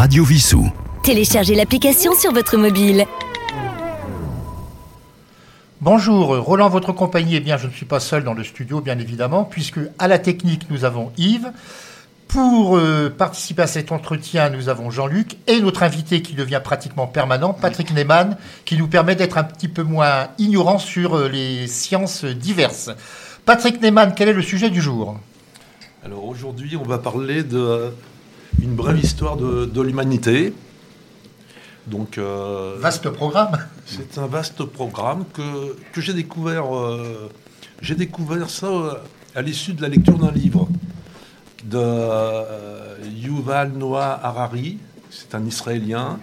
Radio Vissou. Téléchargez l'application sur votre mobile. Bonjour, Roland, votre compagnie. Eh bien, je ne suis pas seul dans le studio, bien évidemment, puisque à la technique, nous avons Yves. Pour euh, participer à cet entretien, nous avons Jean-Luc et notre invité qui devient pratiquement permanent, Patrick Neyman, qui nous permet d'être un petit peu moins ignorants sur euh, les sciences diverses. Patrick Neyman, quel est le sujet du jour? Alors aujourd'hui, on va parler de une brève histoire de, de l'humanité. Donc, euh, Vaste programme. c'est un vaste programme que, que j'ai découvert. euh, j'ai découvert ça euh, à l'issue de la lecture d'un livre de euh, Yuval Noah Harari. C'est un Israélien,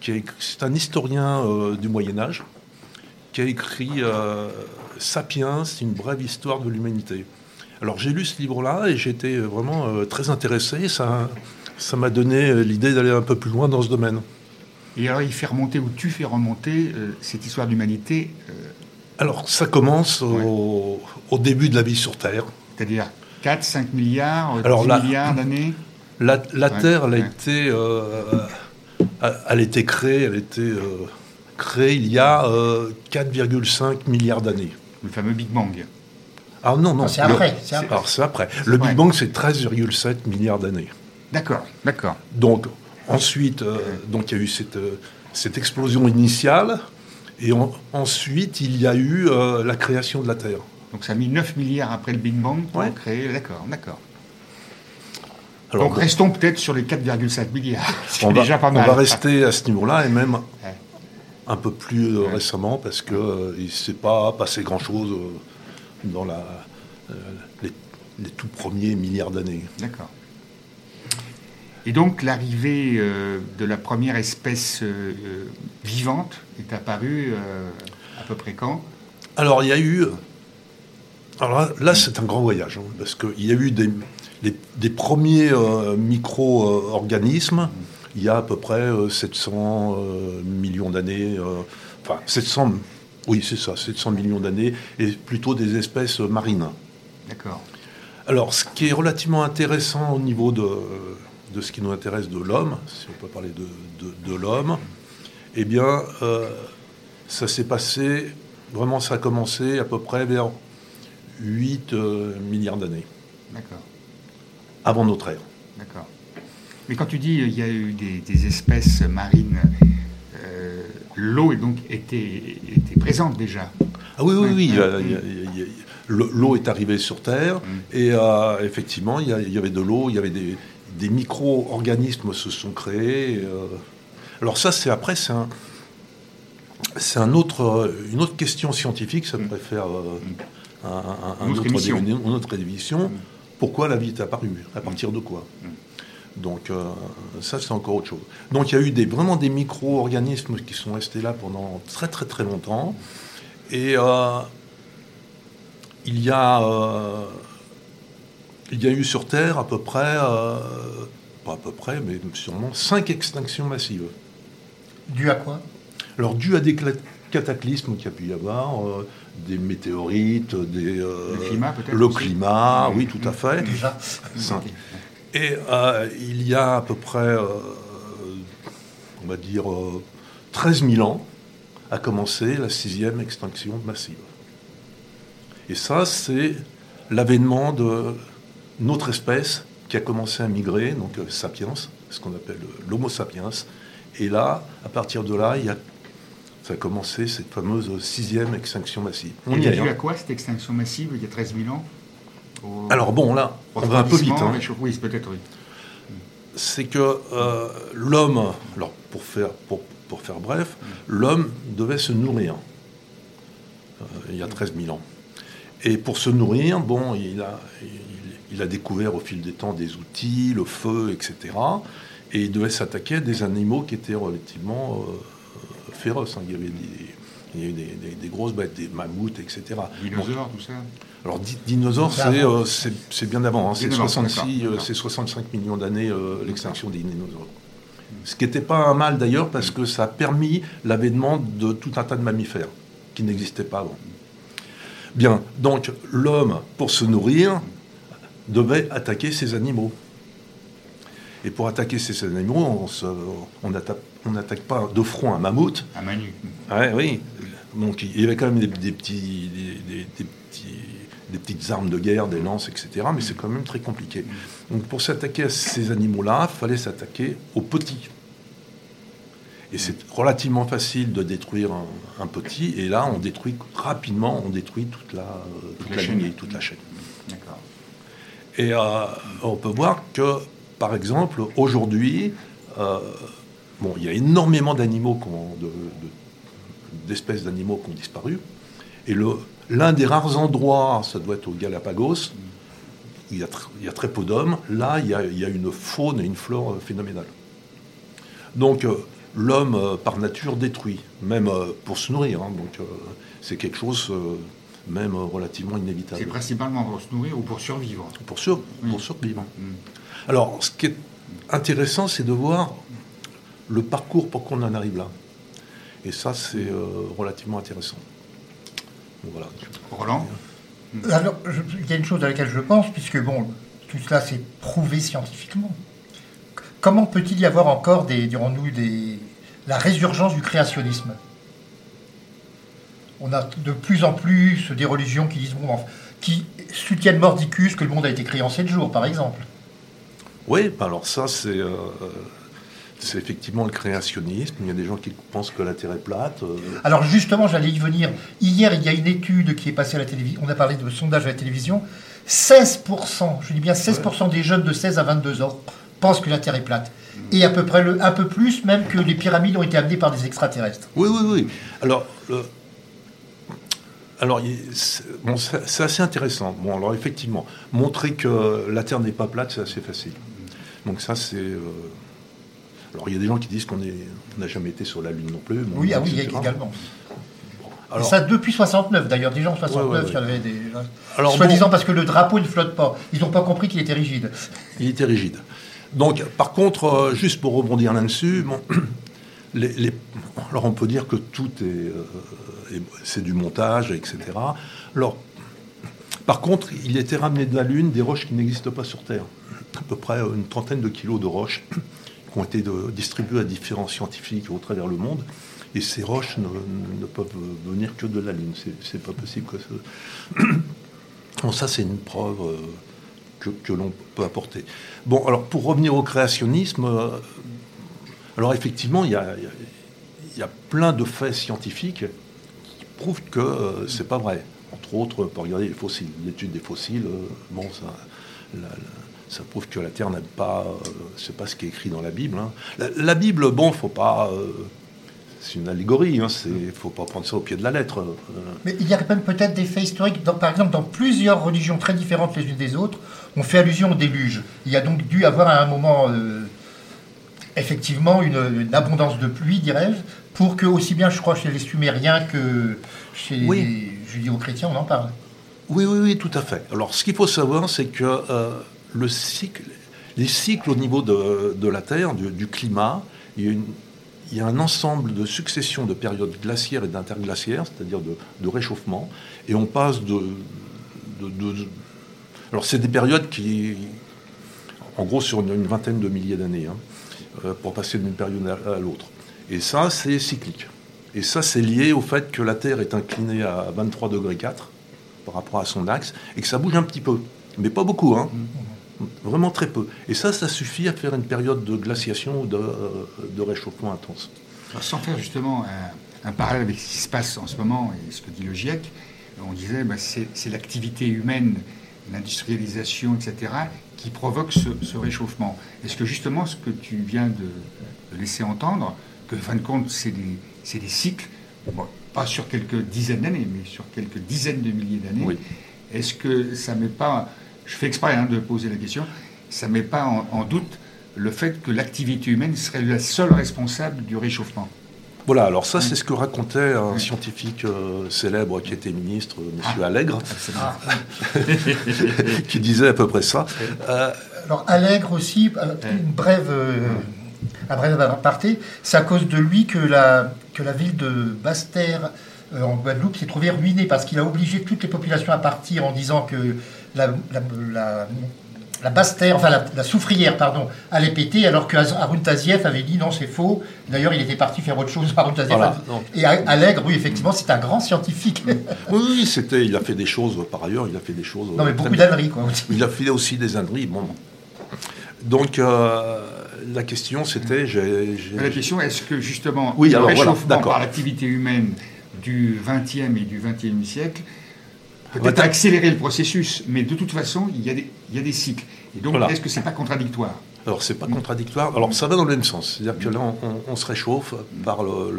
qui c'est un historien du Moyen Âge, qui a écrit Sapiens, une brève histoire de l'humanité. Alors j'ai lu ce livre-là et j'étais vraiment très intéressé. Ça, ça m'a donné euh, l'idée d'aller un peu plus loin dans ce domaine. Et alors, il fait remonter, ou tu fais remonter, euh, cette histoire d'humanité, euh, Alors ça commence au, au début de la vie sur Terre. c'est-à-dire 4, 5 milliards, euh, Alors 10 là- milliards d'années La, la Ouais, Terre, elle a été, euh, elle a été créée, elle a été euh, créée il y a euh, 4,5 milliards d'années. Le fameux Big Bang. Ah non, non. Ah, c'est le- après, c'est après. Alors c'est après. Le. Big Bang, c'est 13,7 milliards d'années. D'accord, d'accord. Donc ensuite, euh, donc il y a eu cette, euh, cette explosion initiale, et en- ensuite il y a eu euh, la création de la Terre. Donc ça a mis 9 milliards après le Big Bang pour Ouais. créer. D'accord, d'accord. Donc bon, restons peut-être sur les 4,5 milliards. On, va, déjà pas on va rester à ce niveau-là et même Ouais. un peu plus Ouais. récemment parce que euh, il ne s'est pas passé grand-chose dans la, les, les tout premiers milliards d'années. D'accord. Et donc l'arrivée euh, de la première espèce euh, euh, vivante est apparue euh, à peu près quand? Alors il y a eu, alors là, là, c'est un grand voyage hein, parce qu'il y a eu des, des premiers micro-organismes il y a à peu près euh, 700 euh, millions d'années, enfin 700, oui c'est ça, 700 millions d'années et plutôt des espèces marines. D'accord. Alors, ce qui est relativement intéressant au niveau de, de ce qui nous intéresse de l'homme, si on peut parler de, de- de l'homme, eh bien, euh, ça s'est passé, vraiment, ça a commencé à peu près vers 8 euh, milliards d'années, D'accord. avant notre ère. D'accord. Mais quand tu dis euh, il y a eu des, des espèces marines, euh, l'eau est donc était, était présente déjà. Ah oui, oui, oui. L'eau est arrivée sur Terre Mm. et effectivement, il y, y avait de l'eau, il y avait des, des micro-organismes se sont créés. euh, alors ça, c'est après, c'est un, c'est un autre, euh, une autre question scientifique. Ça pourrait faire euh, un, un- un Une autre émission. une autre émission. Mm. Pourquoi la vie est apparue? À partir de quoi? Mm. donc euh, ça c'est encore autre chose. Donc il y a eu des, vraiment des micro-organismes qui sont restés là pendant très très très longtemps. Et euh, il, y a, euh, il y a eu sur Terre à peu près, euh, pas à peu près, mais sûrement cinq extinctions massives. Dû à quoi? Alors dû à des cataclysmes qu'il y a pu y avoir, euh, des météorites, des, euh, Le climat, peut-être le climat, oui tout à fait. Déjà. Et il y a à peu près, on va dire, euh, 13 000 ans, a commencé la sixième extinction massive. Et ça, c'est l'avènement de notre espèce qui a commencé à migrer, donc euh, sapiens, ce qu'on appelle euh, l'Homo sapiens. Et là, à partir de là, il y a, ça a commencé cette fameuse sixième extinction massive. On y est. dû à quoi cette extinction massive il y a 13 000 ans Au- Alors bon, là, on va un peu vite. hein. Oui, c'est peut-être oui. c'est que euh, l'homme, alors pour faire, pour, pour faire bref, l'homme devait se nourrir euh, il y a 13 000 ans. Et pour se nourrir, bon, il a, il, il a découvert au fil des temps des outils, le feu, etc. Et il devait s'attaquer à des animaux qui étaient relativement euh, féroces. hein. Il y avait des, il y avait des, des- des grosses bêtes, des mammouths, etc. Bon, Dinosaures, tout ça. alors, di- dinosaures, C'est euh, bien avant. hein. C'est Bien avant, 66, d'accord, euh, d'accord. c'est 65 millions d'années euh, l'extinction des dinosaures. Ce qui n'était pas un mal d'ailleurs, parce que ça a permis l'avènement de tout un tas de mammifères qui n'existaient pas avant. Bien, donc l'homme, pour se nourrir, devait attaquer ces animaux. Et pour attaquer ces animaux, on n'attaque pas de front un mammouth. Un manu. Ouais, oui. Donc il y avait quand même des, petits, des, des, petites armes de guerre, des lances, etc. Mais c'est quand même très compliqué. Donc pour s'attaquer à ces animaux-là, il fallait s'attaquer aux petits. Et c'est relativement facile de détruire un, petit. Et là, on détruit rapidement, on détruit toute la, toute, la, lignée, toute la chaîne. Et euh, on peut voir que, par exemple, aujourd'hui, euh, bon, il y a énormément d'animaux, d'espèces d'animaux qui ont disparu. Et l'un des rares endroits, ça doit être au Galapagos, il il y a très peu d'hommes. Là, il y, a, une faune et une flore phénoménales. Donc, euh, l'homme, par nature, détruit, même pour se nourrir. Hein. donc, c'est quelque chose même relativement inévitable. C'est principalement pour se nourrir ou pour survivre Pour, pour survivre. Mm. Alors, ce qui est intéressant, c'est de voir le parcours pour qu'on en arrive là. Et ça, c'est euh, relativement intéressant. voilà. Roland mm. Alors, il y a une chose à laquelle je pense, puisque bon, tout cela c'est prouvé scientifiquement. Comment peut-il y avoir encore, des, dirons-nous, des, la résurgence du créationnisme? On a de plus en plus des religions qui disent qui soutiennent mordicus que le monde a été créé en 7 jours, par exemple. Oui, bah alors ça, c'est euh, c'est effectivement le créationnisme. Il y a des gens qui pensent que la Terre est plate. Euh. Alors justement, j'allais y venir. Hier, il y a une étude qui est passée à la télévision. On a parlé de sondage à la télévision. 16%, je dis bien 16% des jeunes de 16 à 22 ans pensent que la Terre est plate. Et à peu près le, un peu plus même que les pyramides ont été amenées par des extraterrestres. Oui, oui, oui. Alors, le, alors, c'est assez intéressant. Bon, alors effectivement, montrer que la Terre n'est pas plate, c'est assez facile. Donc ça, c'est... Euh, alors, il y a des gens qui disent qu'on n'a jamais été sur la Lune non plus. oui, ah oui, il y a également. Alors, ça depuis 69 d'ailleurs, déjà en 69, il y avait des. Alors, Soi-disant parce que le drapeau ne flotte pas. Ils n'ont pas compris qu'il était rigide. Il était rigide. Donc, par contre, euh, juste pour rebondir là-dessus, bon, alors on peut dire que tout est, euh, c'est du montage, etc. Alors, par contre, il était ramené de la Lune des roches qui n'existent pas sur Terre, à peu près une trentaine de kilos de roches qui ont été distribuées à différents scientifiques au travers le monde. Et ces roches ne, peuvent venir que de la Lune. C'est pas possible que ça. ça, c'est une preuve euh, que, l'on peut apporter. Bon, alors pour revenir au créationnisme, euh, alors effectivement, il y a, plein de faits scientifiques qui prouvent que euh, c'est pas vrai. Entre autres, pour regarder les fossiles, l'étude des fossiles, euh, bon, ça, prouve que la Terre n'a pas, euh, c'est pas ce qui est écrit dans la Bible. Hein. La, Bible, bon, faut pas, c'est une allégorie, hein, il faut pas prendre ça au pied de la lettre. Mais il y a même peut-être des faits historiques, par exemple, dans plusieurs religions très différentes les unes des autres, on fait allusion au déluge. Il y a donc dû avoir à un moment effectivement une, abondance de pluie, dirais-je, pour que aussi bien, je crois, chez les Sumériens que chez les judéo-chrétiens, on en parle. Oui, oui, oui, tout à fait. Alors, ce qu'il faut savoir, c'est que euh, le cycle, les cycles au niveau de, la Terre, du, climat, il y, a un ensemble de successions de périodes glaciaires et d'interglaciaires, c'est-à-dire de, réchauffement, et on passe de... alors, c'est des périodes qui, en gros, sur une, vingtaine de milliers d'années. Hein. Euh, pour passer d'une période à l'autre. Et ça, c'est cyclique. Et ça, c'est lié au fait que la Terre est inclinée à 23 degrés 4 par rapport à son axe et que ça bouge un petit peu. Mais pas beaucoup, hein. Vraiment très peu. Et ça, ça suffit à faire une période de glaciation ou de, de réchauffement intense. sans faire justement un, parallèle avec ce qui se passe en ce moment et ce que dit le GIEC, on disait bah, c'est l'activité humaine, l'industrialisation, etc., qui provoque ce, réchauffement. Est-ce que justement ce que tu viens de, laisser entendre, que fin de compte c'est des, des, cycles, pas sur quelques dizaines d'années, mais sur quelques dizaines de milliers d'années, est-ce que ça ne met pas, je fais exprès hein, de poser la question, ça ne met pas en doute le fait que l'activité humaine serait la seule responsable du réchauffement? Voilà, alors ça, c'est ce que racontait un scientifique euh, célèbre qui était ministre, M. Ah. Allègre, ah. qui disait à peu près ça. Euh, alors Allègre aussi, euh, une brève, un bref aparté, c'est à cause de lui que la, que la ville de Basse-Terre en Guadeloupe s'est trouvée ruinée parce qu'il a obligé toutes les populations à partir en disant que la, la basse terre, enfin la, soufrière, pardon, allait péter, alors que Arun Taziev avait dit non, c'est faux. D'ailleurs, il était parti faire autre chose, Taziev. et Allègre, oui, effectivement, c'est un grand scientifique. oui, c'était, il a fait des choses par ailleurs, il a fait des choses. Non, mais beaucoup d'âneries, quoi. Il a fait aussi des âneries, bon. Donc, euh, la question, c'était. La question, est-ce que justement, oui, le réchauffement par l'activité humaine du XXe et du XXIe siècle peut-être accélérer le processus, mais de toute façon, il y a des, il y a des cycles. Et donc, est-ce que c'est pas contradictoire alors, c'est pas contradictoire. Alors, ça va dans le même sens. C'est-à-dire que là, on, se réchauffe par le,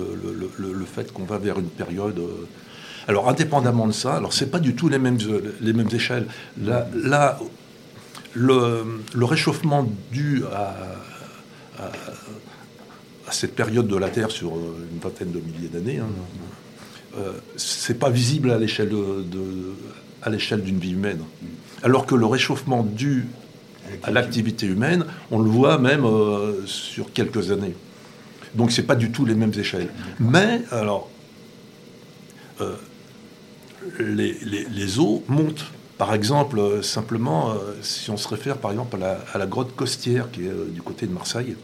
le, fait qu'on va vers une période. Euh, alors, indépendamment de ça, alors c'est pas du tout les mêmes, les mêmes échelles. Là, là le, réchauffement dû à, à, cette période de la Terre sur une vingtaine de milliers d'années, hein, euh, c'est pas visible à l'échelle de, à l'échelle d'une vie humaine. Alors que le réchauffement dû à l'activité humaine, on le voit même euh, sur quelques années. Donc c'est pas du tout les mêmes échelles. Mais alors, euh, les, eaux montent. Par exemple, simplement, si on se réfère par exemple à la, grotte Costière qui est du côté de Marseille,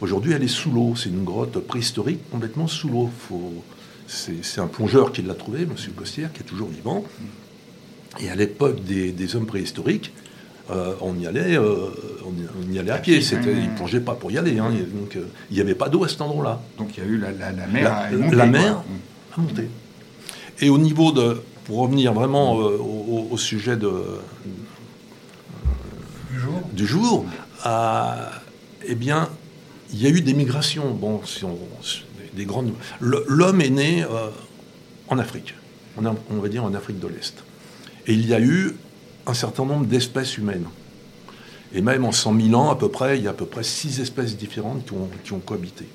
aujourd'hui elle est sous l'eau. C'est une grotte préhistorique complètement sous l'eau. Faut, c'est un plongeur qui l'a trouvé, M. Costière, qui est toujours vivant. Et à l'époque des, hommes préhistoriques, euh, on y allait, euh, on, y allait à pied. C'était, ils plongeaient pas pour y aller. Hein. donc, euh, il n'y avait pas d'eau à cet endroit-là. Donc il y a eu la, mer. La, mer a monté. Et au niveau de, pour revenir vraiment au, sujet de, du jour, du jour eh bien, il y a eu des migrations. Bon, si on, des grandes. L'homme est né en Afrique, on, on, va dire en Afrique de l'Est. Et il y a eu un certain nombre d'espèces humaines. Et même en 100 000 ans, à peu près, il y a à peu près six espèces différentes qui ont, qui ont cohabité.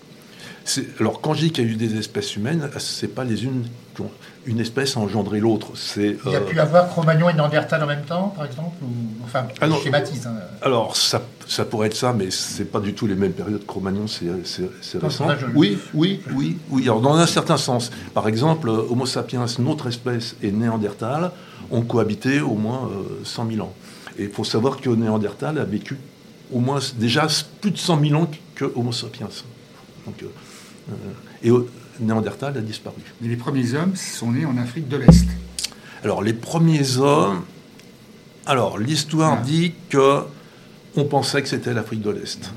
Alors, quand je dis qu'il y a eu des espèces humaines, c'est pas les unes qui ont, une espèce a engendré l'autre. Il y a euh, pu avoir Cro-Magnon et Néandertal en même temps, par exemple ou, Enfin, ah schématise. Hein. Alors, ça, ça, pourrait être ça, mais c'est pas du tout les mêmes périodes. Cro-Magnon, c'est récent. Oui, oui, oui, oui. Alors, dans un certain sens, par exemple, Homo sapiens, notre espèce, et Néandertal ont cohabité au moins 100 euh, 000 ans. Et il faut savoir que Néandertal a vécu au moins déjà plus de 100 000 ans que Homo sapiens. Donc, euh, euh, et Néandertal a disparu. Mais les premiers hommes sont nés en Afrique de l'Est. Alors, les premiers hommes. Alors, l'histoire ah. dit que on pensait que c'était l'Afrique de l'Est.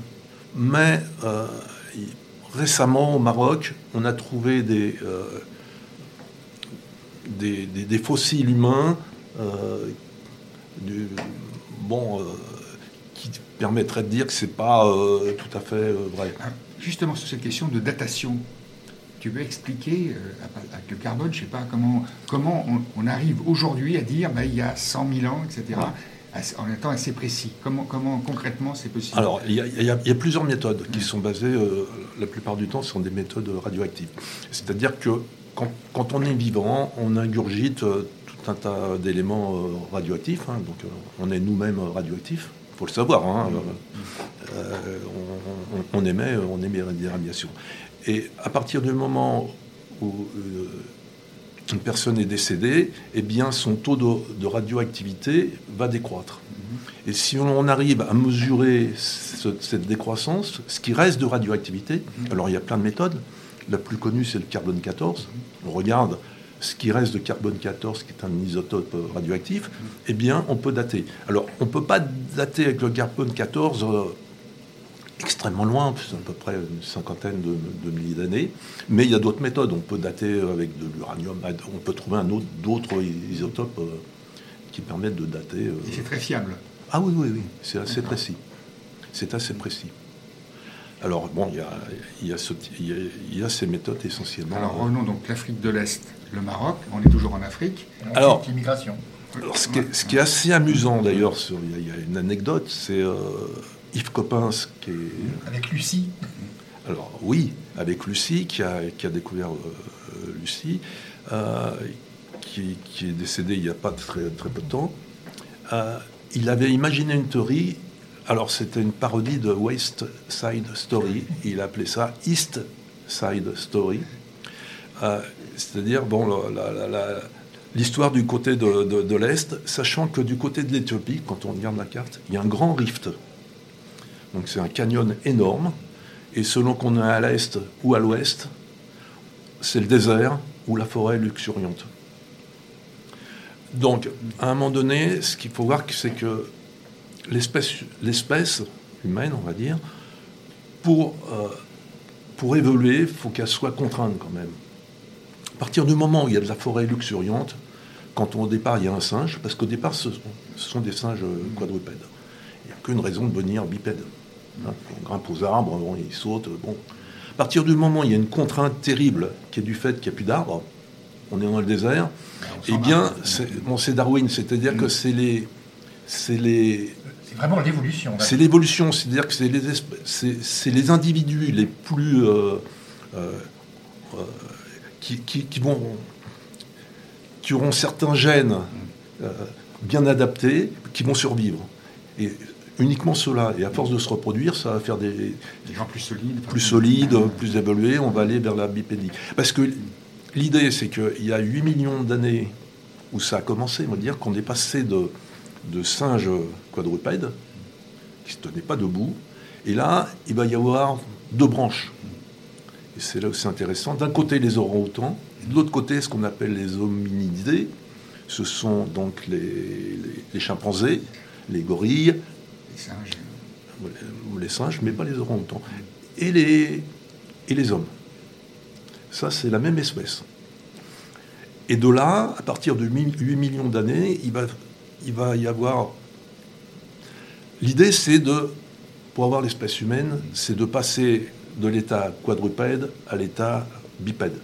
Mais euh, récemment, au Maroc, on a trouvé des, euh, des, fossiles humains bon, qui permettraient de dire que c'est pas tout à fait vrai. Ah justement sur cette question de datation, tu veux expliquer euh, avec le carbone, je ne sais pas comment, comment on, arrive aujourd'hui à dire bah, il y a 100 000 ans, etc., en étant assez précis comment, comment concrètement c'est possible? Alors, il y, a, plusieurs méthodes qui sont basées, euh, la plupart du temps, sur des méthodes radioactives. C'est-à-dire que quand, on est vivant, on ingurgite euh, tout un tas d'éléments radioactifs, hein. donc on est nous-mêmes radioactifs faut le savoir. Hein, euh, on, émet, on émet des radiations. Et à partir du moment où euh, une personne est décédée, eh bien son taux de, radioactivité va décroître. Et si on arrive à mesurer cette décroissance, ce qui reste de radioactivité, alors il y a plein de méthodes. La plus connue, c'est le carbone 14. On regarde ce qui reste de carbone 14, qui est un isotope radioactif, eh bien, on peut dater. Alors, on ne peut pas dater avec le carbone 14 euh, extrêmement loin, c'est à peu près une cinquantaine de, milliers d'années, mais il y a d'autres méthodes. On peut dater avec de l'uranium, on peut trouver un autre, d'autres isotopes euh, qui permettent de dater. Euh, Et c'est très fiable. Ah oui, oui, oui, c'est assez précis. C'est assez précis. Alors, bon, il y a, il y a, ces méthodes essentiellement. Alors, revenons donc l'Afrique de l'Est, le Maroc, on est toujours en Afrique. Alors, l'immigration. Alors, ce, qui est, assez amusant d'ailleurs, il y, a une anecdote, c'est euh, Yves Coppens qui est. Avec Lucie Alors, oui, avec Lucie, qui a, qui a découvert euh, Lucie, euh, qui, qui, est décédée il n'y a pas très, très peu de temps. il avait imaginé une théorie alors c'était une parodie de West Side Story. Il appelait ça East Side Story. Euh, c'est-à-dire, bon, l'histoire du côté de, l'Est, sachant que du côté de l'Éthiopie, quand on regarde la carte, il y a un grand rift. Donc c'est un canyon énorme, et selon qu'on est à l'Est ou à l'Ouest, c'est le désert ou la forêt luxuriante. Donc, à un moment donné, ce qu'il faut voir, c'est que l'espèce, humaine, on va dire, pour, euh, pour évoluer, il faut qu'elle soit contrainte quand même. À partir du moment où il y a de la forêt luxuriante, quand on- au départ il y a un singe, parce qu'au départ ce sont, ce sont des singes euh, quadrupèdes. Il n'y a qu'une raison de venir bipède. Hein, on grimpe aux arbres, bon, ils sautent. Bon. À partir du moment où il y a une contrainte terrible qui est du fait qu'il n'y a plus d'arbres, on est dans le désert, On eh bien, c'est bon, Darwin, c'est-à-dire que c'est les, c'est les, C'est vraiment l'évolution. c'est l'évolution, c'est-à-dire que c'est les, c'est, c'est les individus les plus euh, euh, euh, qui, qui- qui vont qui auront certains gènes euh, bien adaptés qui vont survivre. Et uniquement cela. Et à force de se reproduire, ça va faire des, Des gens plus solides. plus solides, plus évolués, on va aller vers la bipédie. Parce que l'idée, c'est qu'il y a 8 millions d'années où ça a commencé, on va dire qu'on est passé de, de singes quadrupèdes, qui ne se tenaient pas debout, et là, il va y avoir deux branches. Et c'est là où c'est intéressant. D'un côté, les orang-outans, de l'autre côté, ce qu'on appelle les hominidés. Ce sont donc les, les- les chimpanzés, les gorilles, Les singes. ou les- ou les singes, mais pas les orang-outans. Et les, et les hommes. Ça, c'est la même espèce. Et de là, à partir de 8 millions d'années, il va, il va y avoir... L'idée, c'est de, pour avoir l'espèce humaine, c'est de passer de l'état quadrupède à l'état bipède.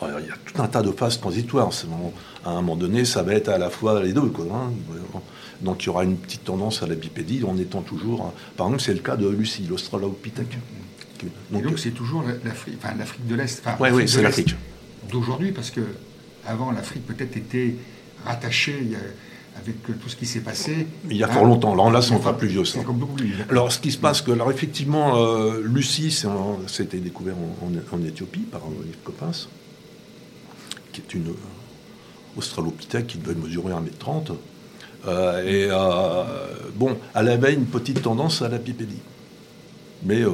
Alors, il y a tout un tas de phases transitoires. À un moment donné, ça va être à la fois les deux. quoi, hein. Donc il y aura une petite tendance à la bipédie en étant toujours. hein. Par exemple, c'est le cas de Lucie, l'Australopithèque. Donc, c'est toujours la- l'Afrique, enfin l'Afrique de l'Est. Enfin, oui, c'est l'Est l'Afrique. D'aujourd'hui, parce que avant l'Afrique peut-être était a- avec tout ce qui s'est passé. Il y a fort longtemps. Là, là, c'est il y a encore pas- plus vieux, ça. C'est encore beaucoup plus vieux. Alors, ce qui se passe, que, alors effectivement, euh, Lucie, c'était découvert en, en- en Éthiopie par Yves Coppens, qui est une euh, australopithèque qui devait mesurer 1m30. Euh, et euh, bon, elle avait une petite tendance à la bipédie. Mais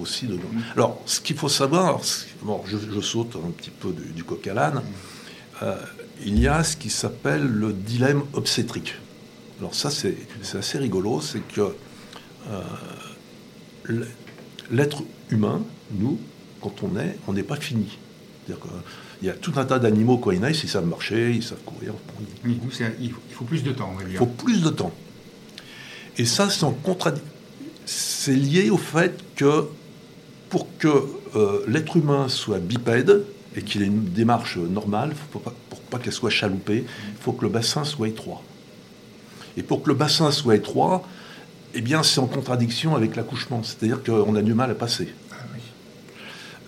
aussi de. Alors, ce qu'il faut savoir, bon, je, je saute un petit peu du, du coq à l'âne. Il y a ce qui s'appelle le dilemme obstétrique. Alors ça, c'est assez rigolo, c'est que euh, l'être humain, nous, quand on est, on n'est pas fini. C'est-à-dire qu'il y a tout un tas d'animaux, quand ils naissent, ils savent marcher, ils savent courir. Il faut- il plus de temps, on va il dire. faut plus de temps. Et ça, c'est en contradi- C'est lié au fait que pour que euh, l'être humain soit bipède et qu'il ait une démarche normale, faut pas- pour pas qu'elle soit chaloupée, il faut que le bassin soit étroit. Et pour que le bassin soit étroit, eh bien, c'est en contradiction avec l'accouchement. C'est-à-dire qu'on a du mal à passer. Ah oui.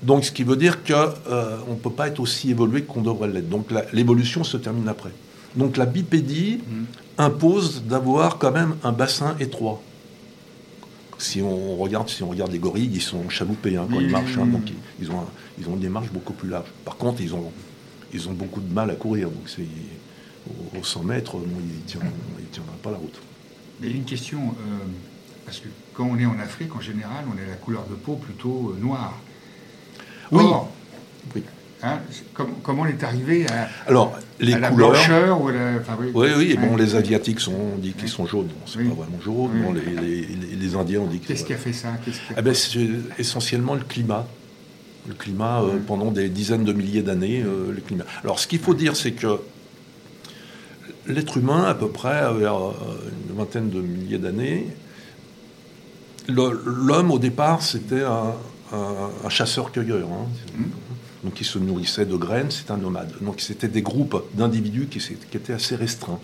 Donc, ce qui veut dire qu'on ne peut pas être aussi évolué qu'on devrait l'être. Donc, l'évolution se termine après. Donc, la bipédie impose d'avoir quand même un bassin étroit. Si on regarde, si on regarde les gorilles, ils sont chaloupés hein, quand ils marchent. hein, donc, ils, ils ont un- ils ont des marches beaucoup plus larges. Par contre, ils ont, ils ont beaucoup de mal à courir. Donc, c'est, au, au 100 mètres, bon, ils ne tiendront, pas la route. Mais une question, euh, parce que quand on est en Afrique, en général, on a la couleur de peau plutôt euh, noire. Oui. Or, Oui. Hein, comment on est arrivé à, Alors, les à la couleurs. blancheur ou à la, enfin, Oui, oui, bon, les Asiatiques sont, on dit qu'ils sont jaunes. C'est Oui. pas vraiment jaune. Bon, les, les- les- les Indiens, on dit que Qu'est-ce qui a fait ça? A- Ah ben, c'est essentiellement le climat. Le climat, euh, pendant des dizaines de milliers d'années, euh, le climat. Alors, ce qu'il faut dire, c'est que l'être humain, à peu près, vers euh, une vingtaine de milliers d'années, l'homme, au départ, c'était un, un- un chasseur-cueilleur. hein. Donc, il se nourrissait de graines, c'était un nomade. Donc, c'était des groupes d'individus qui, qui étaient assez restreints.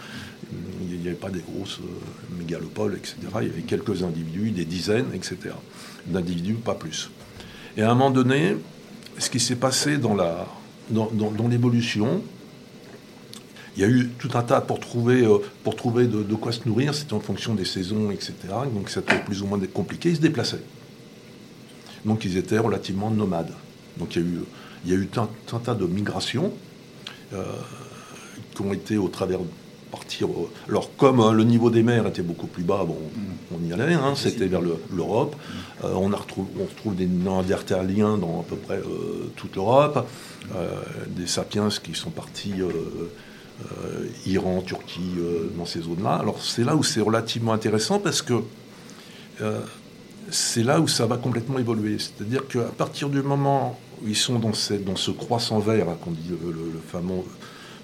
Il n'y avait pas des grosses euh, mégalopoles, etc. Il y avait quelques individus, des dizaines, etc. D'individus, pas plus. Et à un moment donné, ce qui s'est passé dans l'évolution, il y a eu tout un tas pour trouver, euh, de, quoi se nourrir, c'était en fonction des saisons, etc. Donc c'était plus ou moins compliqué, ils se déplaçaient. Donc ils étaient relativement nomades. Donc il y a eu, il y a eu un, tas de migrations. qui ont été au travers partir. Alors, comme le niveau des mers était beaucoup plus bas, bon, mm. on y allait, hein, c'était vers l'Europe. on, a retrouve, on retrouve des Néandertaliens dans à peu près toute l'Europe, des sapiens qui sont partis euh, Iran, Turquie, euh, dans ces zones-là. Alors c'est là où c'est relativement intéressant parce que euh, c'est là où ça va complètement évoluer. C'est-à-dire qu'à partir du moment ils sont dans, dans ce croissant vert, hein, qu'on dit le, fameux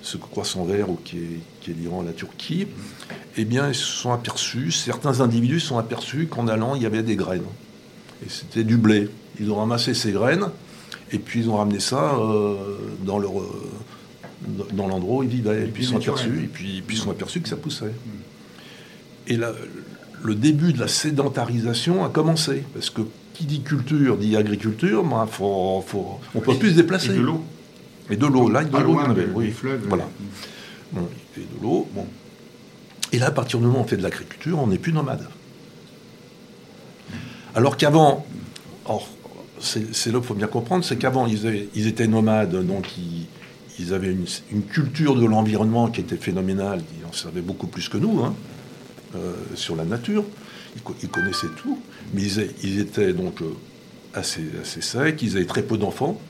ce croissant vert qui est, l'Iran et la Turquie, eh bien, ils se sont aperçus, certains individus se sont aperçus qu'en allant, il y avait des graines. Et c'était du blé. Ils ont ramassé ces graines, et puis ils ont ramené ça dans leur, dans l'endroit où ils vivaient. Et puis ils sont aperçus, et puis, puis ils sont aperçus que ça poussait. Mm. Et là, le début de la sédentarisation a commencé. Parce que qui dit culture dit agriculture, ben, faut, faut, on peut plus se déplacer. Et de l'eau. Et de l'eau. Là, de l'eau, il y en avait. Oui, fleuves. Voilà. Bon, et de l'eau. Bon. Et là, à partir du moment où on fait de l'agriculture, on n'est plus nomade. Alors qu'avant, c'est là qu'il faut bien comprendre, c'est qu'avant, ils, ils, étaient nomades, donc ils, ils avaient une, culture de l'environnement qui était phénoménale, ils en savaient beaucoup plus que nous hein, euh, sur la nature, ils, connaissaient tout, mais ils, étaient donc euh, assez, assez secs, ils avaient très peu d'enfants,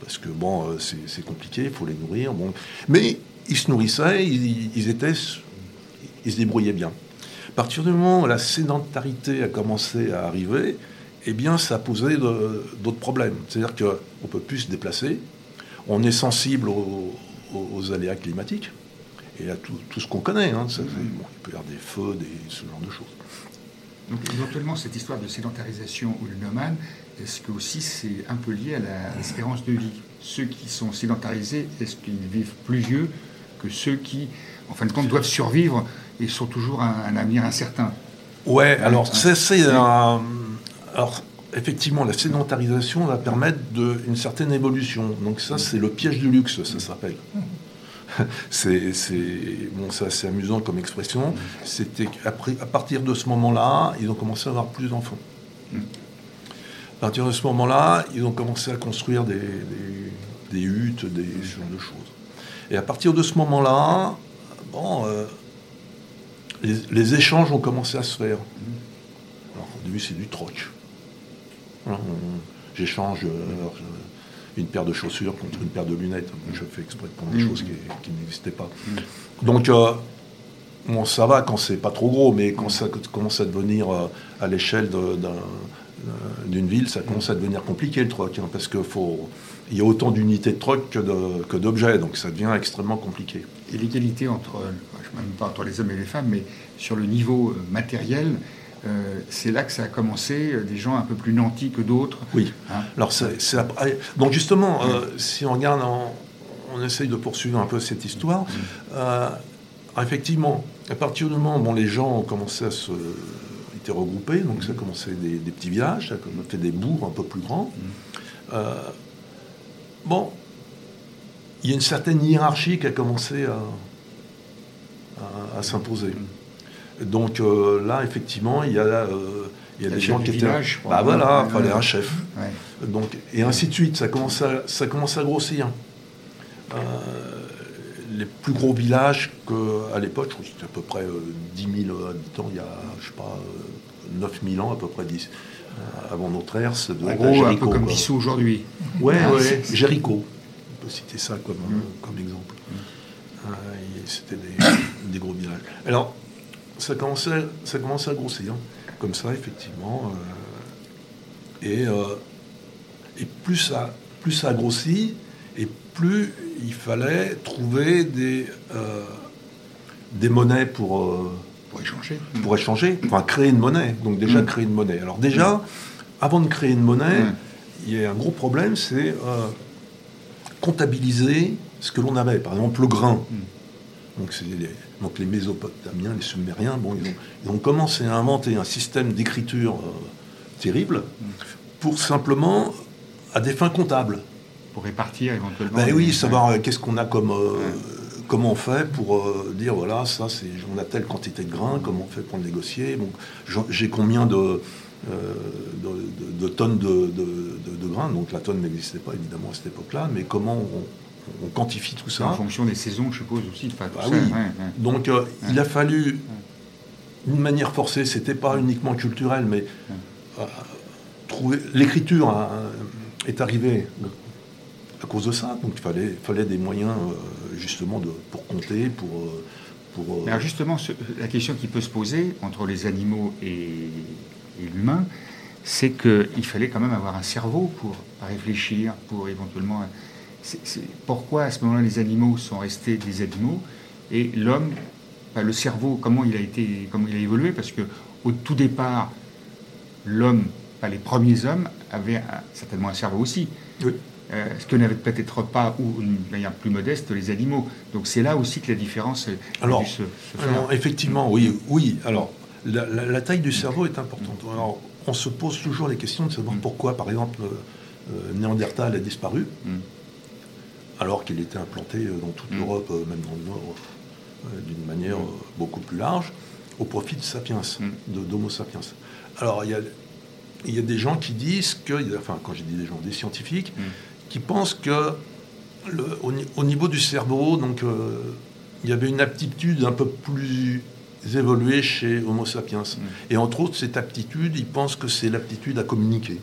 parce que bon, euh, c'est compliqué, il faut les nourrir, bon. mais ils se nourrissaient, ils, étaient, ils se débrouillaient bien. À partir du moment où la sédentarité a commencé à arriver, eh bien, ça posé d'autres problèmes. C'est-à-dire qu'on ne peut plus se déplacer, on est sensible aux, aléas climatiques et à tout, ce qu'on connaît. Hein. il peut y avoir des feux, des, ce genre de choses. Donc éventuellement, cette histoire de sédentarisation ou le nomade, est-ce que aussi c'est un peu lié à l'espérance de vie? Ceux qui sont sédentarisés, est-ce qu'ils vivent plus vieux que ceux qui, en fin de compte, doivent survivre et sont toujours un, un avenir incertain? Ouais, alors c'est un... Alors, effectivement, la sédentarisation va permettre une certaine évolution. Donc ça, c'est le piège du luxe, ça s'appelle. c'est bon, assez amusant comme expression. C'était à partir de ce moment-là, ils ont commencé à avoir plus d'enfants. À partir de ce moment-là, ils ont commencé à construire des, huttes, des ce genre de choses. Et à partir de ce moment-là, bon, euh, les, les, échanges ont commencé à se faire. Alors au début, c'est du troc. J'échange euh, une paire de chaussures contre une paire de lunettes. Je fais exprès de prendre des mm. choses qui, n'existaient pas. Donc, euh, bon, ça va quand c'est pas trop gros, mais quand ça commence à devenir euh, à l'échelle d'une ville, ça commence à devenir compliqué le troc, hein, parce qu'il faut. Il y a autant d'unités de troc que d'objets, donc ça devient extrêmement compliqué. Et l'égalité entre, je ne pas entre les hommes et les femmes, mais sur le niveau matériel, euh, c'est là que ça a commencé, euh, des gens un peu plus nantis que d'autres. Oui. Hein Alors, c'est. Donc, justement, euh, si on regarde, on essaye de poursuivre un peu cette histoire. effectivement, à partir du moment où les gens ont commencé à se étaient regroupés, donc ça a commencé des, des petits villages, ça a fait des bourgs un peu plus grands. bon, il y a une certaine hiérarchie qui a commencé à s'imposer. Donc euh, là, effectivement, il y a, euh, il y a des gens qui étaient. bah voilà, il fallait un chef. Donc, et ainsi de suite, ça commence à, ça commence à grossir. Euh, les plus gros villages qu'à l'époque, je crois que c'était à peu près 10 000 habitants, il y a, je sais pas, 9 000 ans, à peu près 10, avant notre ère, c'est de gros, un peu comme Bissau aujourd'hui. Ouais, ouais, Jéricho. On peut citer ça comme, mm. comme exemple. Mm. c'était des, des, gros villages. Alors, ça commençait, ça commençait à grossir, comme ça, effectivement. Euh, et, euh, et plus, ça, plus ça a grossi, et plus il fallait trouver des, euh, des monnaies pour, pour échanger. Pour échanger, enfin créer une monnaie. Donc déjà mm. créer une monnaie. Alors déjà, mm. avant de créer une monnaie, mm. il y a un gros problème, c'est comptabiliser ce que l'on avait. Par exemple, le grain. Donc, les, donc les Mésopotamiens, les Sumériens, bon, ils ont, commencé à inventer un système d'écriture euh, terrible pour simplement à des fins comptables. Pour répartir éventuellement. Ben oui, savoir euh, qu'est-ce qu'on a comme. Euh, comment on fait pour dire voilà, ça, c'est, on a telle quantité de grains, comment on fait pour le négocier, j'ai combien de, de, tonnes de, de, grains, donc la tonne n'existait pas évidemment à cette époque-là, mais comment on, on quantifie tout ça. En fonction des saisons, je suppose aussi. Ah ça, oui. ouais, ouais. Donc euh, il a fallu une manière forcée, c'était pas uniquement culturel, mais euh, trouver l'écriture hein, est arrivée à cause de ça. Donc il fallait, fallait des moyens euh, justement de, pour compter, pour, pour Mais alors justement, ce- la question qui peut se poser entre les animaux et, et l'humain, c'est qu'il fallait quand même avoir un cerveau pour réfléchir, pour éventuellement... c'est- pourquoi à ce moment-là les animaux sont restés des animaux et l'homme, le cerveau, comment il a été, comment il a évolué Parce que au tout départ, l'homme, les premiers hommes avaient un- certainement un cerveau aussi. Oui. Euh, ce que n'avaient peut-être pas, ou d'une manière plus modeste, les animaux. Donc c'est là aussi que la différence a dû se, se faire. Alors, effectivement, oui, oui. Alors, la, la- la taille du cerveau est importante. Alors, on se pose toujours les questions de savoir pourquoi, par exemple, euh, euh, Néandertal a disparu, Mm. Alors qu'il était implanté euh, dans toute Mm. l'Europe, euh, même dans le Nord, euh, d'une manière beaucoup plus large, au profit de Sapiens, Mm. de d'Homo sapiens. Alors, il y a, il y a des gens qui disent que, enfin, quand j'ai dit des gens, des scientifiques, Mm. qui pensent que le- au, ni- au niveau du cerveau, donc, euh, il y avait une aptitude un peu plus évoluée chez Homo sapiens. Et entre autres, cette aptitude, ils pensent que c'est l'aptitude à communiquer.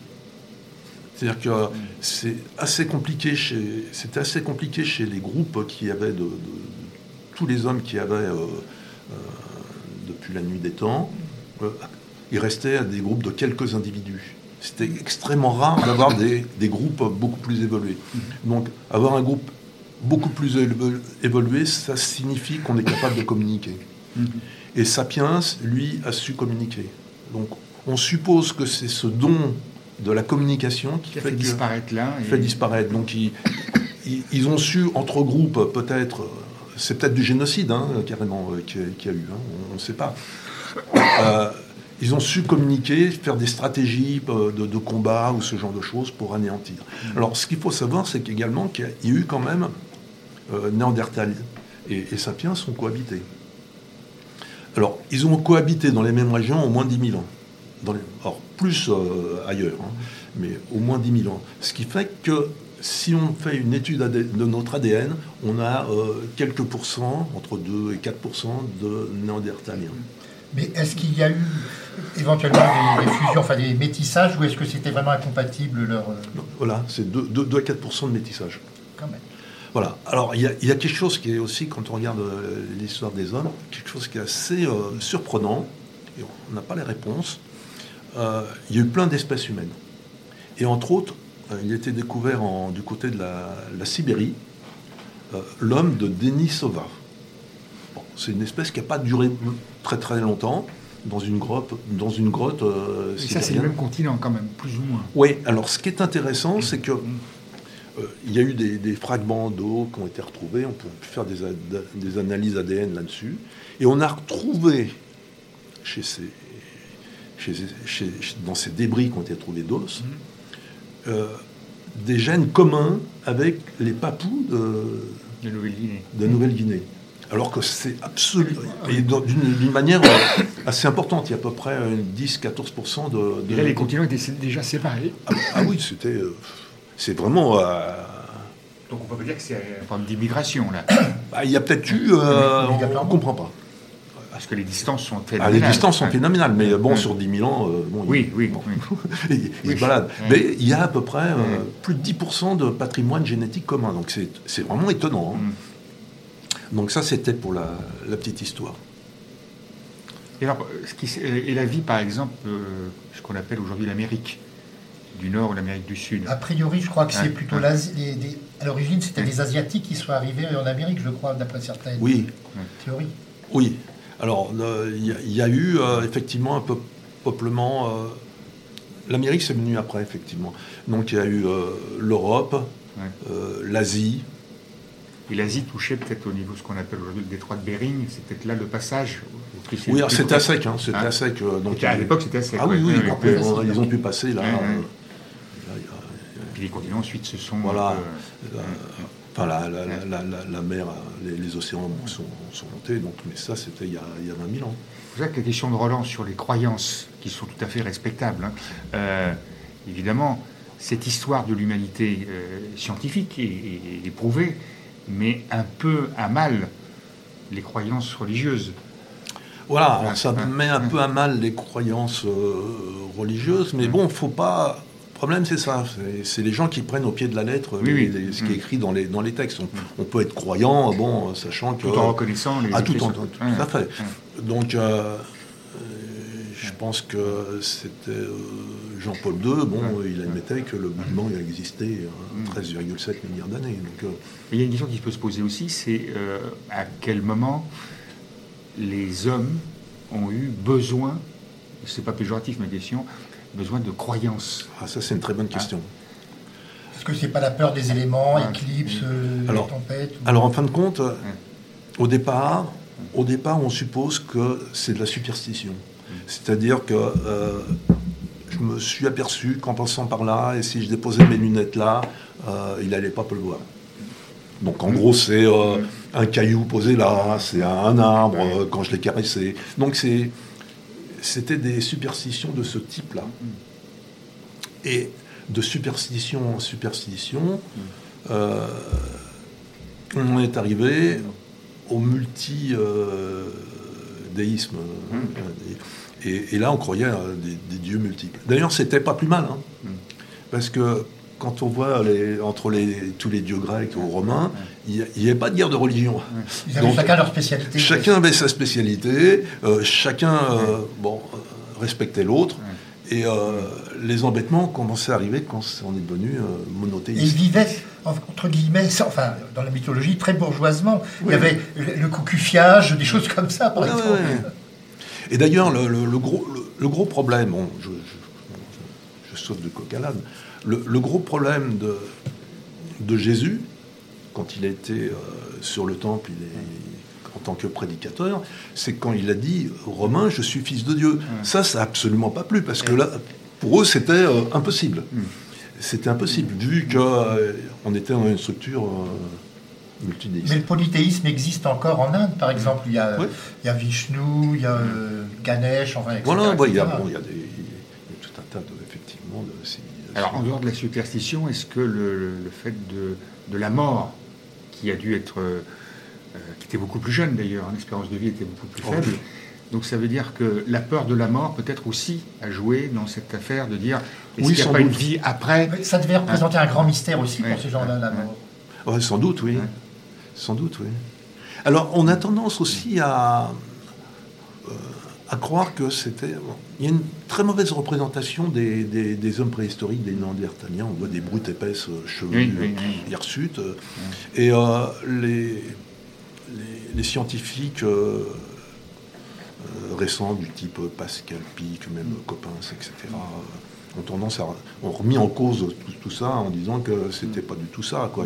C'est-à-dire que c'est assez compliqué chez, c'était assez compliqué chez les groupes qui avaient de, tous les hommes qui avaient euh, euh, depuis la nuit des temps. euh, il restait des groupes de quelques individus. C'était extrêmement rare d'avoir des, des groupes beaucoup plus évolués. Donc, avoir un groupe beaucoup plus évolué, ça signifie qu'on est capable de communiquer. Et Sapiens, lui, a su communiquer. Donc, on suppose que c'est ce don de la communication qui fait, disparaître l'un. qui et- fait disparaître. Donc, ils, ont su, entre groupes, peut-être, euh, c'est peut-être du génocide, hein, carrément, euh, qu'il y a- eu, hein, on ne sait pas. Euh, ils ont su communiquer, faire des stratégies de, de combat ou ce genre de choses pour anéantir. Alors, ce qu'il faut savoir, c'est qu'également qu'il y a- il y a eu quand même euh, Néandertal et, et Sapiens ont cohabité. Alors, ils ont cohabité dans les mêmes régions au moins 10 000 ans. Dans les- alors, plus euh, ailleurs, hein, mais au moins 10 000 ans. Ce qui fait que si on fait une étude de notre ADN, on a euh, quelques pourcents, entre 2 et 4% de néandertaliens. Mais est-ce qu'il y a eu éventuellement des, des fusions, enfin des métissages, ou est-ce que c'était vraiment incompatible leur. euh, Voilà, c'est 2, 2 à 4% de métissage. quand même. Voilà. Alors, il y, a, il y a quelque chose qui est aussi, quand on regarde l'histoire des hommes, quelque chose qui est assez euh, surprenant, et on n'a pas les réponses. Euh, il y a eu plein d'espèces humaines. Et entre autres, euh, il a été découvert en- du côté de la, la Sibérie, euh, l'homme de Denisova. Bon, c'est une espèce qui n'a pas duré très très longtemps dans une grotte, dans une grotte Et ça, c'est le même continent quand même, plus ou moins. Oui, alors ce qui est intéressant, c'est que euh, il y a eu des, des fragments d'eau qui ont été retrouvés, on peut faire des analyses ADN là-dessus, et on a retrouvé chez ces, chez, dans ces débris qui ont été trouvés d'os euh, des gènes communs avec les papous de, De Nouvelle-Guinée. Alors que c'est absolument. Et dans- d'une manière euh, assez importante, il y a à peu près euh, 10-14% de, de- Et là, les continents étaient déjà séparés. ah, ah oui, c'était. euh, c'est vraiment. euh, Donc on peut pas dire que c'est un problème d'immigration, là. bah, il y a peut-être eu. euh, on ne comprend pas. Parce que les distances sont Ah, phénoménales. les distances sont phénoménales, mais bon, Ouais. sur 10 000 ans, euh, bon, Oui, il, oui, bon, oui. il, il Oui. se balade. Ouais. Mais il y a à peu près euh, Ouais. plus de 10% de patrimoine génétique commun. Donc c'est c'est vraiment étonnant. hein. Mm. Donc ça, c'était pour la, la petite histoire. Et, alors, ce qui s- et la vie, par exemple, euh, ce qu'on appelle aujourd'hui l'Amérique du Nord ou l'Amérique du Sud. A priori, je crois que c'est plutôt l'Asie. les- À l'origine, c'était des Asiatiques qui sont arrivés en Amérique, je crois, d'après certaines Oui, théories. oui. Alors, euh, il y, a- il y a eu euh, effectivement un peu peuplement. euh, L'Amérique, c'est venu après, effectivement. Donc, il y a eu euh, l'Europe, Ouais. euh, l'Asie. Et l'Asie touchait peut-être au niveau de ce qu'on appelle aujourd'hui le détroit de Bering. C'est peut-être là le passage. Oui, c'était à sec, hein, c'était Hein à sec. euh, donc, à l'époque, c'était à sec. Ah oui, ouais, oui, ils ont pu passer là. Ouais, euh, là, Puis les continents ensuite se sont. Voilà. Enfin, la, la, la, la, la- la mer, les, les océans sont, sont montés, donc, mais ça, c'était il, y a- il y a 20 000 ans. C'est ça que la question de Roland sur les croyances, qui sont tout à fait respectables, hein, euh, évidemment, cette histoire de l'humanité euh, scientifique et, éprouvée, mais un peu à mal les croyances religieuses. Voilà, ça met un peu à mal les croyances euh, religieuses, mais bon, faut pas. Problème, c'est ça. C'est les gens qui prennent au pied de la lettre ce qui est écrit dans les, dans les textes. On, peut être croyant, bon, sachant que. Tout en reconnaissant les. Ah, tout en. Tout, à fait. Donc, euh, je pense que c'était euh, Jean-Paul II, bon, il admettait que le mouvement a existé 13,7 mm. milliards d'années. Euh, il y a une question qui peut se poser aussi, c'est euh, à quel moment les hommes ont eu besoin, c'est pas péjoratif ma question, besoin de croyances Ah ça c'est une très bonne question. Est-ce que c'est pas la peur des éléments, éclipses, alors, tempêtes Alors en fin de compte, au départ, au départ on suppose que c'est de la superstition. C'est-à-dire que euh, je me suis aperçu qu'en passant par là, et si je déposais mes lunettes là, euh, il n'allait pas le voir. Donc en gros, c'est euh, un caillou posé là, c'est un arbre quand je l'ai caressé. Donc c'était des superstitions de ce type-là. Et de superstition en superstition, on est arrivé au multi-déisme. Et, là, on croyait à des, dieux multiples. D'ailleurs, c'était pas plus mal, hein. parce que quand on voit entre tous les dieux grecs ou romains, il n'y avait pas de guerre de religion. Ils avaient chacun leur spécialité. Chacun avait sa spécialité, euh, chacun euh, bon, euh, respectait l'autre. Et les embêtements commençaient à arriver quand on est devenu monothéiste. ils vivaient, entre guillemets, enfin, dans la mythologie, très bourgeoisement. Il y avait le, cocufiage, des choses comme ça, par exemple. Et d'ailleurs, le, gros, le, gros problème, je, saute de coq à l'âne, le, gros problème de, de Jésus, quand il a été euh, sur le temple, il est, en tant que prédicateur, c'est quand il a dit aux Romains, je suis fils de Dieu. Ça, ça n'a absolument pas plu, parce que là, pour eux, c'était euh, impossible. Mm. C'était impossible, vu qu'on euh, était dans une structure mais le polythéisme existe encore en Inde, par exemple. Il y a, il y a Vishnu, il y a Ganesh, enfin, etc. Voilà, il, y a, bon, il, y a des, tout un tas de, effectivement, de Alors, en dehors de la superstition, est-ce que le, fait de, de, la mort, qui a dû être. Euh, qui était beaucoup plus jeune d'ailleurs, l'expérience hein, de vie était beaucoup plus oh, faible. Donc ça veut dire que la peur de la mort peut-être aussi a joué dans cette affaire de dire est-ce qu'il n'y a pas une vie après Ça devait représenter un grand mystère aussi pour ces gens-là, la mort. sans doute, oui. Sans doute, oui. Alors, on a tendance aussi à, euh, à croire que c'était. il y a une très mauvaise représentation des, hommes préhistoriques, des Néandertaliens. On voit des brutes épaisses, euh, chevelus, hirsutes. Euh, et les, les, scientifiques récents, du type Pascal Pic, même Coppens, etc., ont tendance à. ont remis en cause tout, ça en disant que c'était pas du tout ça. Quoi.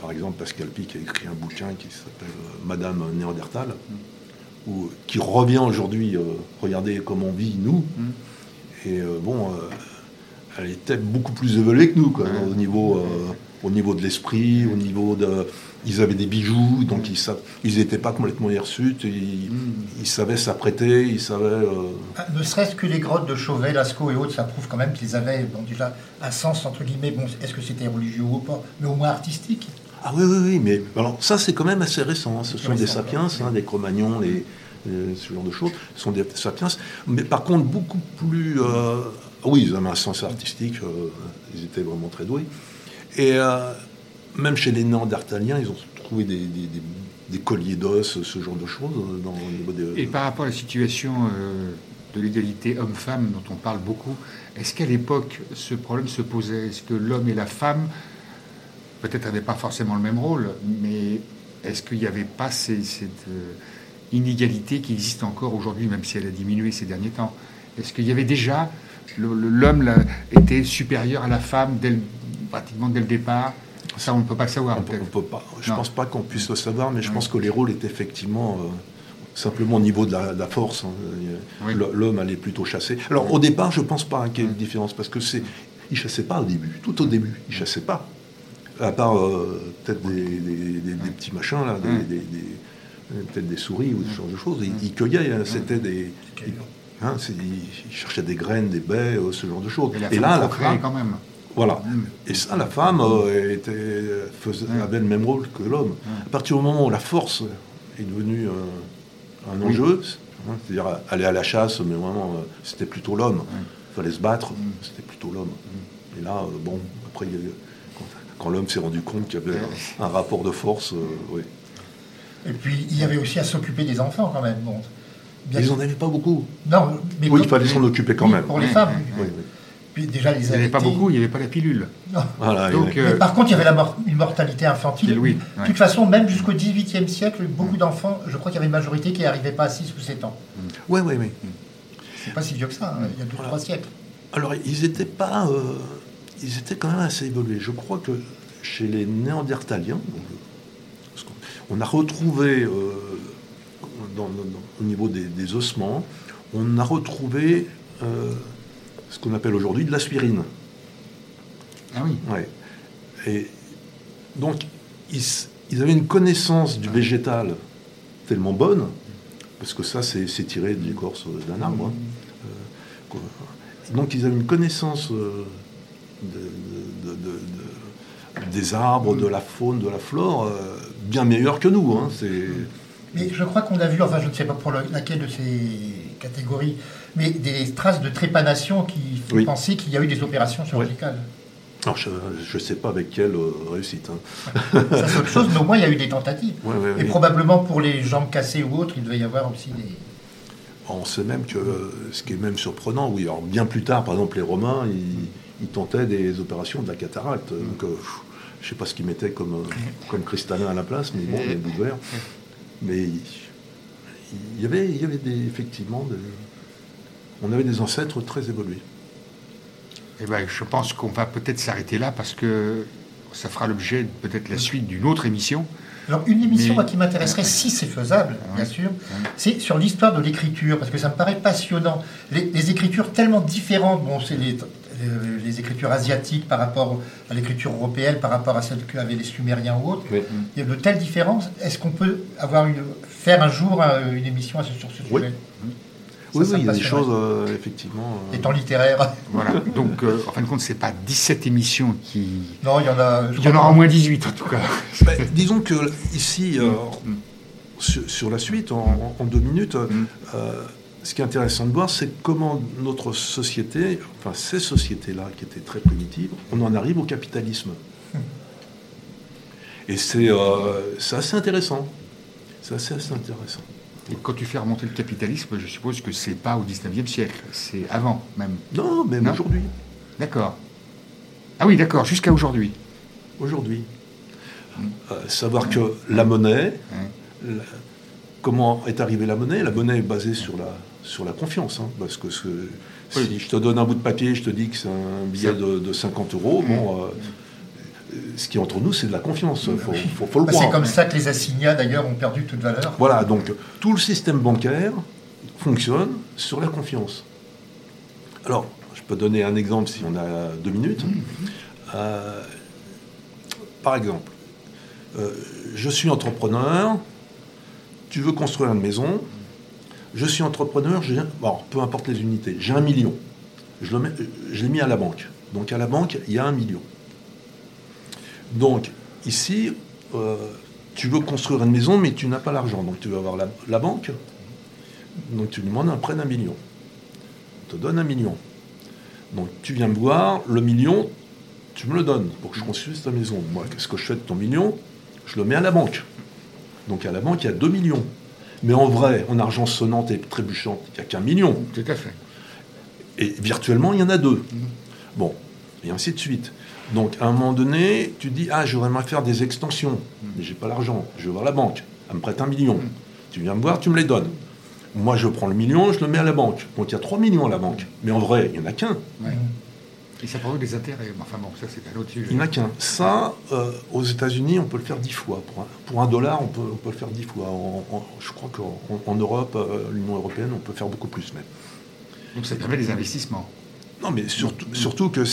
Par exemple, Pascal Pic a écrit un bouquin qui s'appelle euh, Madame Néandertal, ou, qui revient aujourd'hui, euh, regardez comment on vit, nous. Et euh, bon, elle était beaucoup plus évoluée que nous, quoi, au, niveau, au niveau de l'esprit, au niveau de. Ils avaient des bijoux, donc ils n'étaient pas complètement hirsutes, ils, ils savaient s'apprêter, ils savaient. Ah, ne serait-ce que les grottes de Chauvet, Lascaux et autres, ça prouve quand même qu'ils avaient déjà un sens, entre guillemets, bon, est-ce que c'était religieux ou pas, mais au moins artistique. Ah oui, oui, oui, mais alors ça c'est quand même assez récent. Hein. Ce sont des sapiens, hein, des Cro-Magnons, ce genre de choses. Ce sont des sapiens, mais par contre beaucoup plus. Euh, oui, ils avaient un sens artistique, euh, ils étaient vraiment très doués. Et euh, même chez les Néandertaliens, ils ont trouvé des, colliers d'os, ce genre de choses. Dans, Et par rapport à la situation de l'égalité homme-femme dont on parle beaucoup, est-ce qu'à l'époque ce problème se posait? Est-ce que l'homme et la femme peut-être n'avait pas forcément le même rôle, mais est-ce qu'il n'y avait pas cette euh, inégalité qui existe encore aujourd'hui, même si elle a diminué ces derniers temps? Est-ce qu'il y avait déjà l'homme était supérieur à la femme dès pratiquement dès le départ? Ça, on ne peut pas le savoir. On peut pas. Je ne pense pas qu'on puisse le savoir, mais je pense que les rôles étaient effectivement euh, simplement au niveau de la, force. Hein. L'homme allait plutôt chasser. Alors au départ, je ne pense pas qu'il y ait une différence, parce que c'est, il chassait pas au début. Tout au début, il chassait pas à part euh, peut-être des, petits machins, là, peut-être des souris ou ce genre de choses. Ils, cueillaient, hein, c'était des. Hein, c'est- il, il cherchait des graines, des baies, euh, ce genre de choses. Et là, la femme, quand même. voilà. Mm. Et ça, la femme euh, était, faisait, Ouais. avait le même rôle que l'homme. À partir du moment où la force est devenue un enjeu, hein, c'est-à-dire aller à la chasse, mais vraiment, c'était plutôt l'homme. Il fallait se battre, c'était plutôt l'homme. Et là, bon, après, il y a eu- quand, l'homme s'est rendu compte qu'il y avait un, un rapport de force, euh, oui. Et puis, il y avait aussi à s'occuper des enfants quand même. Bon, bien Ils n'en avaient pas beaucoup. Non, mais Oui, il fallait s'en occuper quand oui, même. Pour les femmes. Oui, oui. Puis déjà, les Il n'y avait pas beaucoup, il n'y avait pas la pilule. Non. Voilà, Donc, euh, Mais par contre, il y avait la mor- une mortalité infantile. Oui, De ouais. toute façon, même jusqu'au XVIIIe siècle, beaucoup d'enfants, je crois qu'il y avait une majorité qui n'arrivait pas à 6 ou 7 ans. oui, oui, oui. C'est pas si vieux que ça, hein, il y a 2 Voilà. trois siècles. Alors, ils étaient pas. euh, ils étaient quand même assez évolués. Je crois que chez les Néandertaliens, euh, on a retrouvé, euh, dans- au niveau des, des ossements, on a retrouvé euh, ce qu'on appelle aujourd'hui de l'aspirine. Ah oui. Ouais. Et donc, ils, avaient une connaissance du végétal tellement bonne, parce que ça, c'est tiré de l'écorce d'un arbre. hein. Euh, quoi. donc, ils avaient une connaissance euh, de- de- de- de- des arbres, de la faune, de la flore, euh, bien meilleure que nous. hein. Mais je crois qu'on a vu, enfin je ne sais pas pour le- laquelle de ces catégories, mais des traces de trépanation qui font Oui. penser qu'il y a eu des opérations chirurgicales. Alors, je ne sais pas avec quelle euh, réussite. hein. Ça c'est autre chose, mais au moins il y a eu des tentatives. Ouais, ouais, Et probablement pour les jambes cassées ou autres, il devait y avoir aussi des... On sait même que, euh, ce qui est même surprenant, oui, alors bien plus tard, par exemple, les Romains, ils, ils tentaient des opérations de la cataracte. Donc, euh, je ne sais pas ce qu'ils mettaient comme, euh, comme cristallin à la place, mais bon, des bouts de verre. Mais il, il y avait, il y avait des, effectivement, des- on avait des ancêtres très évolués. Eh ben, je pense qu'on va peut-être s'arrêter là parce que ça fera l'objet de peut-être la suite d'une autre émission. Alors une émission Mais- moi, qui m'intéresserait, si c'est faisable, bien sûr, c'est sur l'histoire de l'écriture, parce que ça me paraît passionnant. Les, les écritures tellement différentes, bon, c'est les, les- les écritures asiatiques par rapport à l'écriture européenne, par rapport à celle qu'avaient les Sumériens ou autres. Oui. Il y a de telles différences. Est-ce qu'on peut avoir une, faire un jour euh, une émission à ce- sur ce Oui. sujet? Oui, ça oui, il y a des choses, euh, effectivement. euh, Étant littéraire. Voilà. Donc, euh, en fin de compte, c'est pas 17 émissions qui. Non, il y en a. Il y en aura au moins 18 en tout cas. Ben, disons que ici, euh, sur, sur la suite, en, en deux minutes, euh, ce qui est intéressant de voir, c'est comment notre société, enfin ces sociétés-là, qui étaient très primitives, on en arrive au capitalisme. Et c'est euh, assez intéressant. C'est assez, assez intéressant. Et quand tu fais remonter le capitalisme, je suppose que c'est pas au 19e siècle, c'est avant même. Non, même aujourd'hui. D'accord. Ah oui, d'accord, jusqu'à aujourd'hui. Aujourd'hui. Euh, savoir que la monnaie, la- comment est arrivée la monnaie? La monnaie est basée sur la, sur la confiance. hein, parce que ce- si je te donne un bout de papier, je te dis que c'est un billet de, de 50 euros, bon, euh, ce qui est entre nous, c'est de la confiance. Il faut, faut- faut le Bah, croire. c'est comme ça que les assignats, d'ailleurs, ont perdu toute valeur. Voilà, donc tout le système bancaire fonctionne sur la confiance. Alors, je peux donner un exemple si on a deux minutes. Euh, par exemple, euh, je suis entrepreneur, tu veux construire une maison, je suis entrepreneur, j'ai, bon, peu importe les unités, j'ai un million. Je, l'ai mis à la banque. Donc à la banque, il y a un million. Donc ici, euh, tu veux construire une maison, mais tu n'as pas l'argent. Donc tu vas avoir la, banque. Donc tu demandes un prêt d'un million. On te donne un million. Donc tu viens me voir, le million, tu me le donnes pour que je construise ta maison. Moi, qu'est-ce que je fais de ton million? Je le mets à la banque. Donc à la banque, il y a 2 millions. Mais en vrai, en argent sonnante et trébuchante, il n'y a qu'un million. Tout à fait. Et virtuellement, il y en a deux. Bon, et ainsi de suite. Donc, à un moment donné, tu dis Ah, j'aurais aimé faire des extensions, mais j'ai pas l'argent. Je vais voir la banque. Elle me prête un million. Tu viens me voir, tu me les donnes. Moi, je prends le million, je le mets à la banque. Donc, il y a 3 millions à la banque. Mais en vrai, il n'y en a qu'un. Et ça provoque des intérêts. Enfin bon, ça c'est un autre sujet. Il n'y en a qu'un. Ça, euh, aux États-Unis, on peut le faire 10 fois. Pour un, pour un dollar, on peut, on peut le faire 10 fois. En- en- je crois qu'en en Europe, euh, l'Union européenne, on peut faire beaucoup plus même. Donc ça permet des investissements. Non, mais surtout, surtout que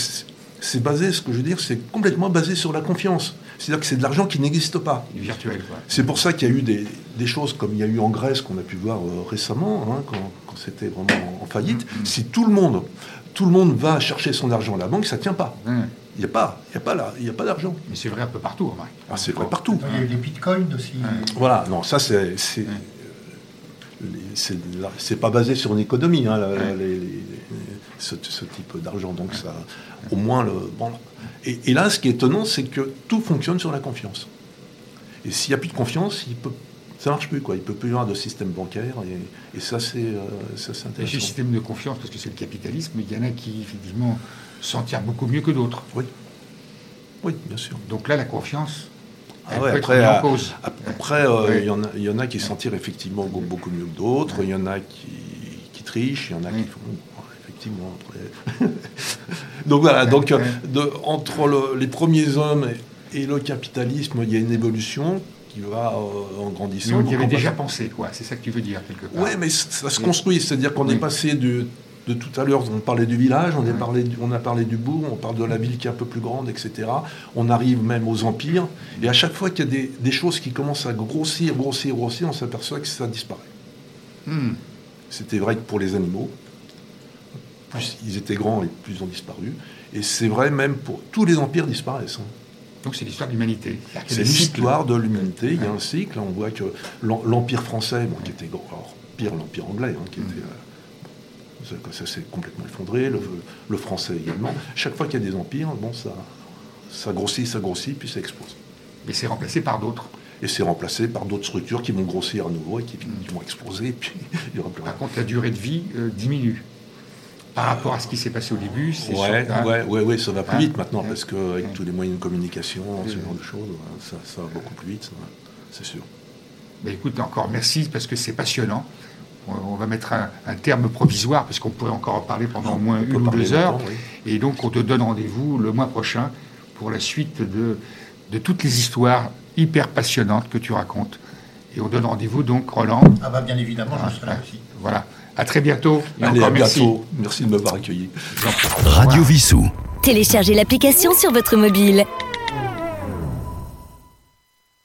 c'est basé, ce que je veux dire, c'est complètement basé sur la confiance. C'est-à-dire que c'est de l'argent qui n'existe pas. Du virtuel, quoi. C'est pour ça qu'il y a eu des, des choses comme il y a eu en Grèce qu'on a pu voir euh, récemment, hein, quand, quand c'était vraiment en faillite, si tout le monde, tout le monde va chercher son argent à la banque, ça tient pas. Il n'y a pas, il y a pas là, il y a pas d'argent. Mais c'est vrai un peu partout, en vrai. Ah, c'est vrai partout. Il y a eu les bitcoins aussi. Voilà, non, ça c'est c'est pas basé sur une économie, hein, la- la- les- les- ce, ce type d'argent. Donc ça, au moins le bon. Et, et là, ce qui est étonnant, c'est que tout fonctionne sur la confiance. Et s'il n'y a plus de confiance, il peut, ça marche plus quoi. Il peut plus y avoir de système bancaire. Et, et ça, c'est euh, c'est Et ce intéressant. système de confiance, parce que c'est le capitalisme, il y en a qui, effectivement, s'en tirent beaucoup mieux que d'autres. Oui, oui, bien sûr. Donc là, la confiance, Ah ouais, après, à- cause. Après, euh, il Oui. y, en a- il y en a qui s'en tirent effectivement beaucoup mieux que d'autres. Il y en a qui, qui trichent, il y en a Oui. qui font. Effectivement. donc voilà, donc euh, de- entre le- les premiers hommes et, et le capitalisme, il y a une évolution qui va euh, en Mais grandissant. on y avait déjà pensé, quoi. C'est ça que tu veux dire, quelque part. Ouais, mais ça se Oui. construit. C'est-à-dire qu'on Oui. est passé du- de tout à l'heure, on parlait du village, on, est Oui. parlé du- on a parlé du bourg, on parle de la ville qui est un peu plus grande, etc. On arrive même aux empires. Et à chaque fois qu'il y a des, des choses qui commencent à grossir, grossir, grossir, on s'aperçoit que ça disparaît. Hmm. C'était vrai que pour les animaux. Plus ils étaient grands et plus ils ont disparu. Et c'est vrai même pour tous les empires disparaissent. Donc c'est l'histoire de l'humanité. C'est l'histoire de l'humanité. Il y a un cycle. On voit que l'em- l'Empire français, bon, qui était grand- alors, pire l'Empire anglais, hein, qui Mm. était. euh, ça, ça s'est complètement effondré. Le, le français également. Chaque fois qu'il y a des empires, bon, ça, ça grossit, ça grossit, puis ça explose. Mais c'est remplacé par d'autres. Et c'est remplacé par d'autres structures qui vont grossir à nouveau et qui, qui vont exploser. Et puis il y aura plus rien. Par contre, la durée de vie euh, diminue. Par rapport à ce qui s'est passé au début, c'est Ouais, sûr, ouais, ouais, ouais, ça va plus Hein vite maintenant parce qu'avec tous les moyens de communication, ce genre de choses, ça, ça va beaucoup plus vite, c'est sûr. Ben, écoute, encore merci parce que c'est passionnant. On, on va mettre un, un terme provisoire parce qu'on pourrait encore en parler pendant au moins une ou deux heures. oui. Et donc, on te donne rendez-vous le mois prochain pour la suite de, de toutes les histoires hyper passionnantes que tu racontes. Et on donne rendez-vous donc, Roland. Ah bah bien évidemment, je serai là aussi. Voilà. À très bientôt. Et Allez, encore à merci. bientôt. Merci de m'avoir accueilli. Radio Vissou. Téléchargez l'application sur votre mobile.